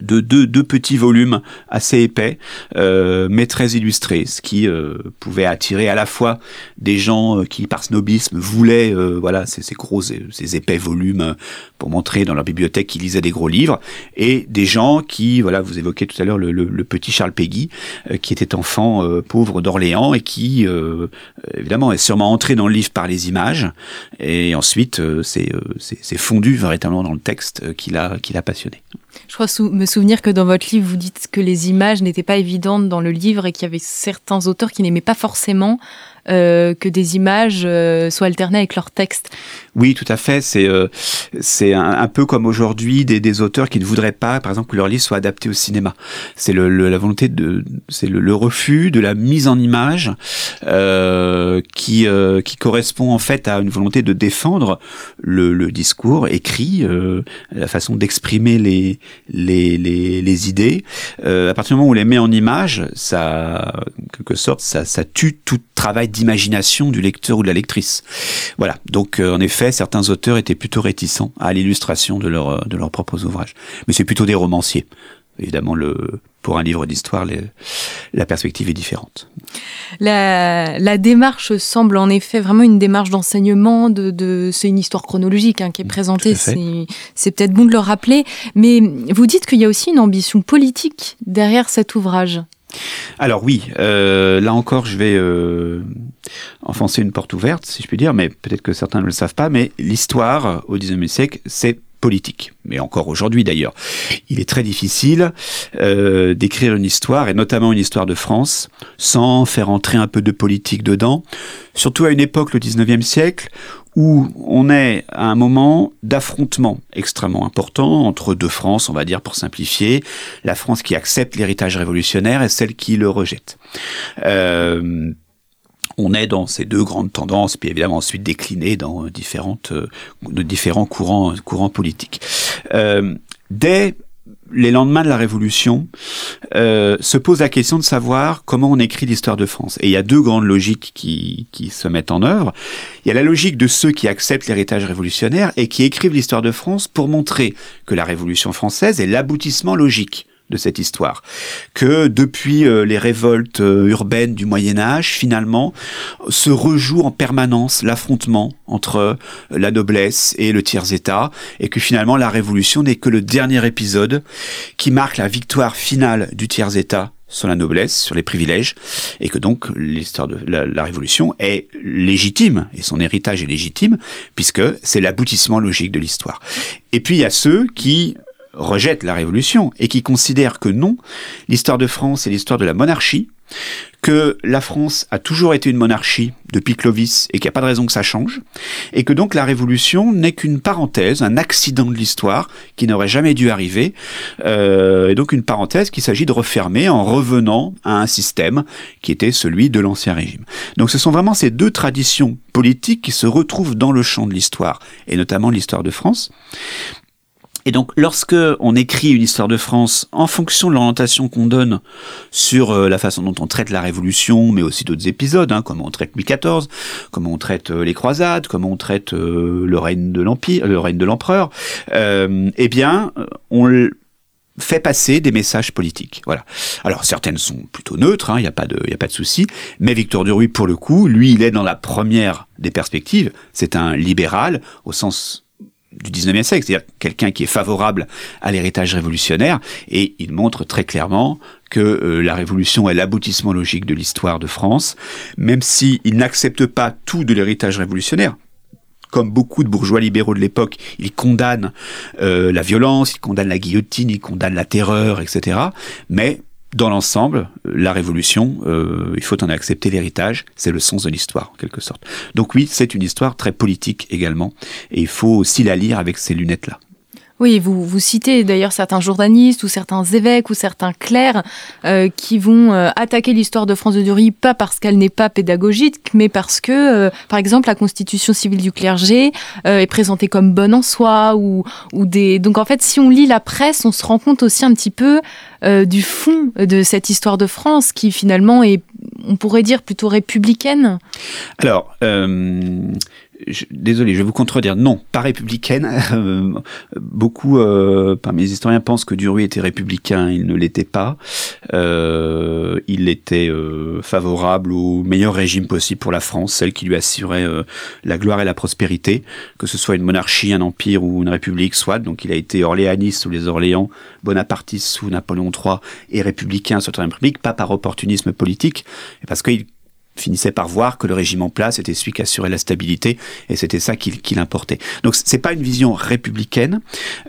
de deux, deux, petits volumes assez épais, euh, mais très illustrés, ce qui euh, pouvait attirer à la fois des gens euh, qui, par snobisme, voulaient euh, voilà ces, ces, gros, ces épais volumes pour montrer dans leur bibliothèque qu'ils lisaient des gros livres, et des gens qui, voilà, vous évoquez tout à l'heure le, le, petit Charles Péguy, qui était enfant pauvre d'Orléans et qui, évidemment, est sûrement entré dans le livre par les images, et ensuite c'est fondu véritablement dans le texte qu'il a, qu'il a passionné. Je crois souvenir que dans votre livre, vous dites que les images n'étaient pas évidentes dans le livre et qu'il y avait certains auteurs qui n'aimaient pas forcément que des images euh, soient alternées avec leur texte. Oui, tout à fait. C'est euh, c'est un, peu comme aujourd'hui des, auteurs qui ne voudraient pas, par exemple, que leur livre soit adapté au cinéma. C'est le, le, la volonté de, c'est le, le, refus de la mise en image euh, qui qui correspond en fait à une volonté de défendre le, le discours écrit, la façon d'exprimer les, les les, les idées. à partir du moment où on les met en image, ça, en quelque sorte, ça ça tue tout travail d'imagination du lecteur ou de la lectrice. Voilà. Donc, euh, en effet, certains auteurs étaient plutôt réticents à l'illustration de, leur, euh, de leurs propres ouvrages. Mais c'est plutôt des romanciers. Évidemment, le, pour un livre d'histoire, la perspective est différente. La, la, démarche semble en effet vraiment une démarche d'enseignement. De, de c'est une histoire chronologique hein, qui est présentée. C'est peut-être bon de le rappeler. Mais vous dites qu'il y a aussi une ambition politique derrière cet ouvrage. Alors oui, euh, là encore, je vais euh, enfoncer une porte ouverte, si je puis dire, mais peut-être que certains ne le savent pas, mais l'histoire au XIXe siècle, c'est mais encore aujourd'hui d'ailleurs. Il est très difficile euh, d'écrire une histoire, et notamment une histoire de France, sans faire entrer un peu de politique dedans, surtout à une époque, le 19e siècle, où on est à un moment d'affrontement extrêmement important entre deux France, on va dire pour simplifier, la France qui accepte l'héritage révolutionnaire et celle qui le rejette. Euh, on est dans ces deux grandes tendances, puis évidemment ensuite déclinées dans différentes, euh, différents courants, courants politiques. Euh, dès les lendemains de la Révolution, euh, se pose la question de savoir comment on écrit l'histoire de France. Et il y a deux grandes logiques qui, qui se mettent en œuvre. Il y a la logique de ceux qui acceptent l'héritage révolutionnaire et qui écrivent l'histoire de France pour montrer que la Révolution française est l'aboutissement logique de cette histoire. Que depuis euh, les révoltes euh, urbaines du Moyen Âge, finalement, se rejoue en permanence l'affrontement entre euh, la noblesse et le tiers-état, et que finalement la Révolution n'est que le dernier épisode qui marque la victoire finale du tiers-état sur la noblesse, sur les privilèges, et que donc l'histoire de la, la, Révolution est légitime, et son héritage est légitime, puisque c'est l'aboutissement logique de l'histoire. Et puis il y a ceux qui rejette la Révolution et qui considère que non, l'histoire de France est l'histoire de la monarchie, que la France a toujours été une monarchie depuis Clovis et qu'il n'y a pas de raison que ça change, et que donc la Révolution n'est qu'une parenthèse, un accident de l'histoire qui n'aurait jamais dû arriver, euh, et donc une parenthèse qu'il s'agit de refermer en revenant à un système qui était celui de l'Ancien Régime. Donc ce sont vraiment ces deux traditions politiques qui se retrouvent dans le champ de l'histoire, et notamment l'histoire de France, Et donc, lorsque on écrit une histoire de France en fonction de l'orientation qu'on donne sur euh, la façon dont on traite la Révolution, mais aussi d'autres épisodes, hein, comment on traite Louis XIV, comment on traite euh, les croisades, comment on traite euh, le règne de l'empire, le règne de l'empereur, eh bien, on fait passer des messages politiques. Voilà. Alors certaines sont plutôt neutres, il hein, n'y a pas de, de souci. Mais Victor Duruy, pour le coup, lui, il est dans la première des perspectives. C'est un libéral au sens du 19e siècle, c'est-à-dire quelqu'un qui est favorable à l'héritage révolutionnaire, et il montre très clairement que euh, la révolution est l'aboutissement logique de l'histoire de France, même s'il n'accepte pas tout de l'héritage révolutionnaire. Comme beaucoup de bourgeois libéraux de l'époque, il condamne euh, la violence, il condamne la guillotine, il condamne la terreur, etc. Mais dans l'ensemble, la révolution, euh, il faut en accepter l'héritage, c'est le sens de l'histoire en quelque sorte. Donc oui, c'est une histoire très politique également, et il faut aussi la lire avec ces lunettes-là. Oui, vous, vous citez d'ailleurs certains journalistes ou certains évêques ou certains clercs euh, qui vont euh, attaquer l'histoire de France de Dury, pas parce qu'elle n'est pas pédagogique, mais parce que, euh, par exemple, la constitution civile du clergé est présentée comme bonne en soi ou, ou des. Donc en fait, si on lit la presse, on se rend compte aussi un petit peu du fond de cette histoire de France qui finalement est, on pourrait dire, plutôt républicaine. Alors désolé, je vais vous contredire. Non, pas républicaine. Euh, beaucoup euh, parmi les historiens pensent que Duruy était républicain. Il ne l'était pas. Euh, il était euh, favorable au meilleur régime possible pour la France, celle qui lui assurait la gloire et la prospérité, que ce soit une monarchie, un empire ou une république, soit. Donc il a été orléaniste sous les Orléans, bonapartiste sous Napoléon III et républicain sous la République, pas par opportunisme politique, parce qu'il finissait par voir que le régime en place était celui qui assurait la stabilité et c'était ça qui, qui l'importait. Donc c'est pas une vision républicaine,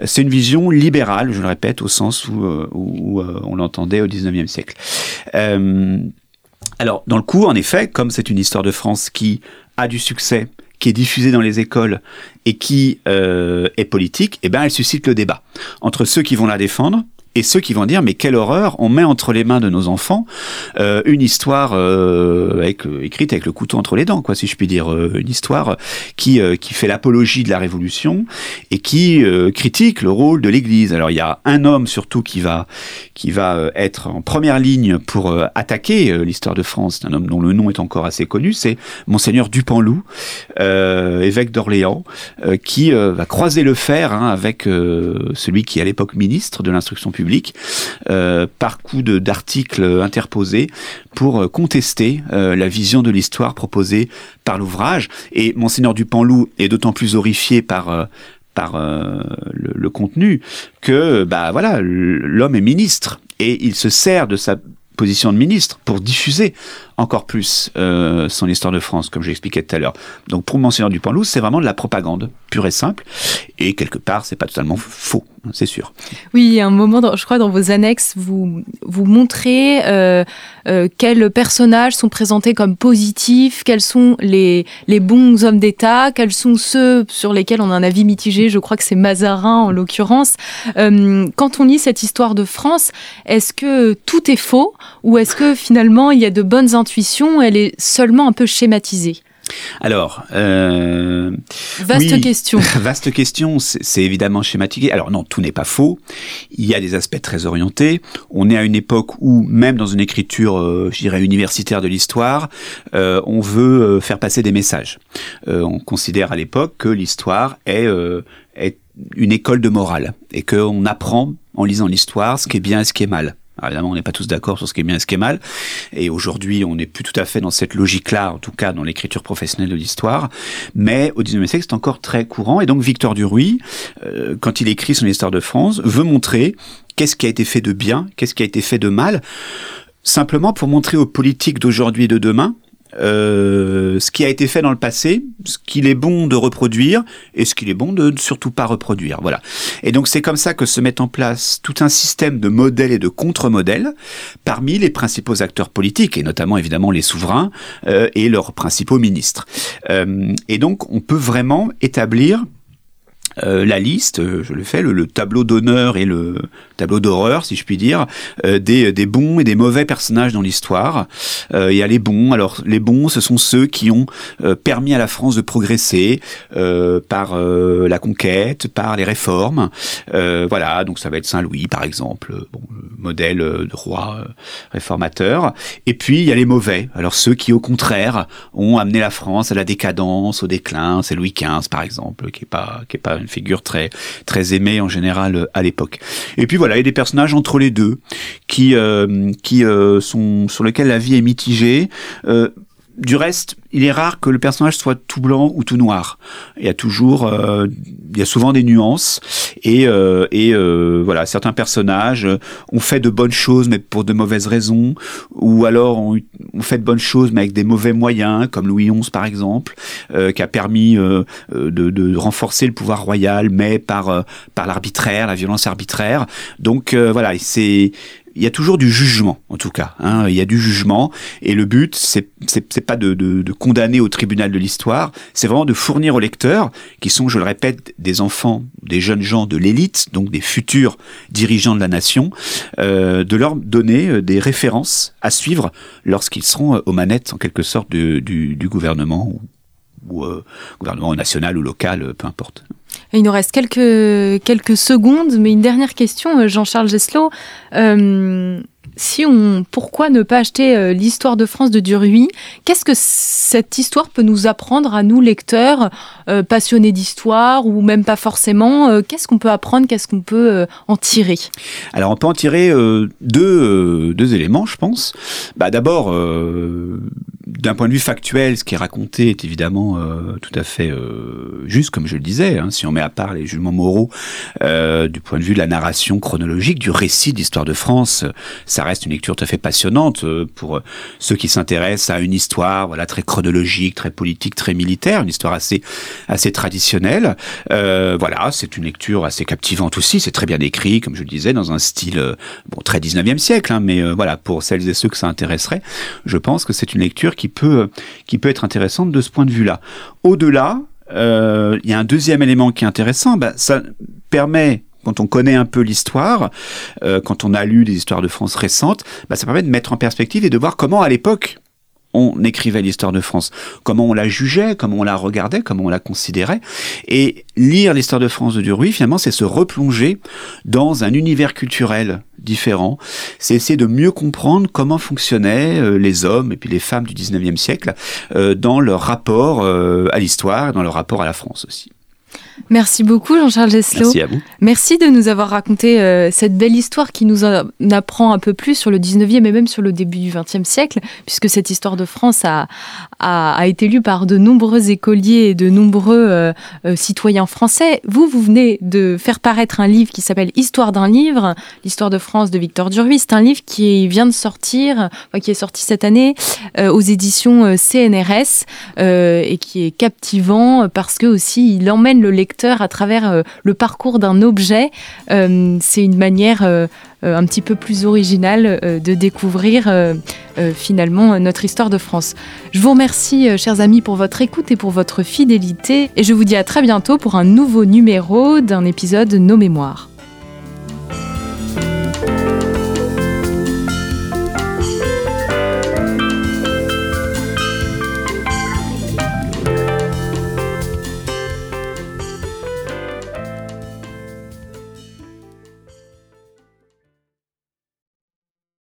c'est une vision libérale, je le répète, au sens où, euh, où, euh, on l'entendait au 19e siècle. Euh, alors dans le coup, en effet, comme c'est une histoire de France qui a du succès, qui est diffusée dans les écoles et qui euh, est politique, eh ben elle suscite le débat entre ceux qui vont la défendre et ceux qui vont dire mais quelle horreur, on met entre les mains de nos enfants euh, une histoire euh, avec, euh, écrite avec le couteau entre les dents, quoi, si je puis dire, euh, une histoire qui euh, qui fait l'apologie de la Révolution et qui critique le rôle de l'Église. Alors il y a un homme surtout qui va qui va être en première ligne pour attaquer l'histoire de France, un homme dont le nom est encore assez connu, c'est monseigneur Dupanloup, évêque d'Orléans, qui va croiser le fer hein, avec celui qui est à l'époque ministre de l'instruction publique euh, par coup d'articles interposés pour euh, contester euh, la vision de l'histoire proposée par l'ouvrage. Et Monseigneur Dupanloup est d'autant plus horrifié par par le, contenu que bah voilà l'homme est ministre et il se sert de sa position de ministre pour diffuser encore plus euh, son histoire de France, comme j'expliquais tout à l'heure. Donc pour Monseigneur Dupanloup, c'est vraiment de la propagande pure et simple, et quelque part, c'est pas totalement faux, c'est sûr. Oui, un moment, je crois, dans vos annexes, vous vous montrez euh, euh, quels personnages sont présentés comme positifs, quels sont les les bons hommes d'État, quels sont ceux sur lesquels on a un avis mitigé. Je crois que c'est Mazarin en l'occurrence. Euh, quand on lit cette histoire de France, est-ce que tout est faux ou est-ce que finalement il y a de bonnes intuition, elle est seulement un peu schématisée? Alors, euh, vaste question. vaste question, c'est évidemment schématisé. Alors non, tout n'est pas faux. Il y a des aspects très orientés. On est à une époque où, même dans une écriture, euh, je dirais universitaire de l'histoire, euh, on veut euh, faire passer des messages. On considère à l'époque que l'histoire est, est une école de morale et qu'on apprend en lisant l'histoire ce qui est bien et ce qui est mal. Alors évidemment, on n'est pas tous d'accord sur ce qui est bien et ce qui est mal. Et aujourd'hui, on n'est plus tout à fait dans cette logique-là, en tout cas dans l'écriture professionnelle de l'histoire. Mais au XIXe siècle, c'est encore très courant. Et donc, Victor Duruy, euh, quand il écrit son histoire de France, veut montrer qu'est-ce qui a été fait de bien, qu'est-ce qui a été fait de mal, simplement pour montrer aux politiques d'aujourd'hui et de demain euh, ce qui a été fait dans le passé, ce qu'il est bon de reproduire et ce qu'il est bon de surtout pas reproduire. Voilà. Et donc c'est comme ça que se met en place tout un système de modèles et de contre-modèles parmi les principaux acteurs politiques et notamment évidemment les souverains euh, et leurs principaux ministres. Euh, et donc on peut vraiment établir la liste, euh, je le fais, le, tableau d'honneur et le tableau d'horreur, si je puis dire, euh, des, des, bons et des mauvais personnages dans l'histoire. il y a les bons. Alors les bons, ce sont ceux qui ont permis à la France de progresser par la conquête, par les réformes. voilà, donc ça va être Saint Louis, par exemple, bon, modèle de roi réformateur. Et puis il y a les mauvais. Alors ceux qui, au contraire, ont amené la France à la décadence, au déclin. C'est Louis XV, par exemple, qui est pas qui est pas figure très très aimée en général euh, à l'époque. Et puis voilà, il y a des personnages entre les deux qui euh, qui euh, sont sur lesquels la vie est mitigée. Du reste, il est rare que le personnage soit tout blanc ou tout noir. Il y a toujours, euh, il y a souvent des nuances et, euh, et euh, voilà, certains personnages ont fait de bonnes choses mais pour de mauvaises raisons, ou alors ont, fait de bonnes choses mais avec des mauvais moyens, comme Louis XI par exemple, qui a permis de, de, renforcer le pouvoir royal mais par par l'arbitraire, la violence arbitraire. Donc voilà, c'est il y a toujours du jugement, en tout cas. Hein. Il y a du jugement, et le but, c'est pas de, de, de, condamner au tribunal de l'histoire, c'est vraiment de fournir aux lecteurs, qui sont, je le répète, des enfants, des jeunes gens de l'élite, donc des futurs dirigeants de la nation, euh, de leur donner euh, des références à suivre lorsqu'ils seront euh, aux manettes, en quelque sorte, du, du, gouvernement ou, ou euh, gouvernement national ou local, peu importe. Il nous reste quelques, quelques secondes, mais une dernière question, euh, Jean-Charles Gesselot. Euh, si on, pourquoi ne pas acheter euh, l'histoire de France de Duruy? Qu'est-ce que cette histoire peut nous apprendre à nous lecteurs passionnés d'histoire ou même pas forcément Qu'est-ce qu'on peut apprendre Qu'est-ce qu'on peut en tirer? Alors on peut en tirer deux, éléments, je pense. Bah, D'abord d'un point de vue factuel, ce qui est raconté est évidemment euh, tout à fait euh, juste, comme je le disais. Hein, si on met à part les jugements moraux, euh, du point de vue de la narration chronologique, du récit d'histoire de France, ça reste une lecture tout à fait passionnante pour ceux qui s'intéressent à une histoire, voilà, très chronologique, très politique, très militaire, une histoire assez assez traditionnelle. voilà, c'est une lecture assez captivante aussi. C'est très bien écrit, comme je le disais, dans un style bon très 19e siècle, hein, mais voilà, pour celles et ceux que ça intéresserait, je pense que c'est une lecture qui peut, qui peut être intéressante de ce point de vue-là. Au-delà, euh, il y a un deuxième élément qui est intéressant, bah, ça permet quand on connaît un peu l'histoire, euh, quand on a lu des histoires de France récentes, bah, ça permet de mettre en perspective et de voir comment à l'époque on écrivait l'histoire de France, comment on la jugeait, comment on la regardait, comment on la considérait. Et lire l'histoire de France de Duruy, finalement, c'est se replonger dans un univers culturel différent. C'est essayer de mieux comprendre comment fonctionnaient euh, les hommes et puis les femmes du 19e siècle euh, dans leur rapport euh, à l'histoire, dans leur rapport à la France aussi. Merci beaucoup Jean-Charles Gesselot. Merci à vous. Merci de nous avoir raconté euh, cette belle histoire qui nous en apprend un peu plus sur le 19e et même sur le début du 20e siècle, puisque cette histoire de France a, a, été lue par de nombreux écoliers et de nombreux euh, euh, citoyens français. Vous, vous venez de faire paraître un livre qui s'appelle Histoire d'un livre, l'histoire de France de Victor Duruy. C'est un livre qui vient de sortir, qui est sorti cette année aux éditions CNRS et qui est captivant parce que aussi il emmène le lecteur à travers euh, le parcours d'un objet. Euh, c'est une manière euh, un petit peu plus originale de découvrir finalement notre histoire de France. Je vous remercie, chers amis, pour votre écoute et pour votre fidélité. Et je vous dis à très bientôt pour un nouveau numéro d'un épisode Nos Mémoires.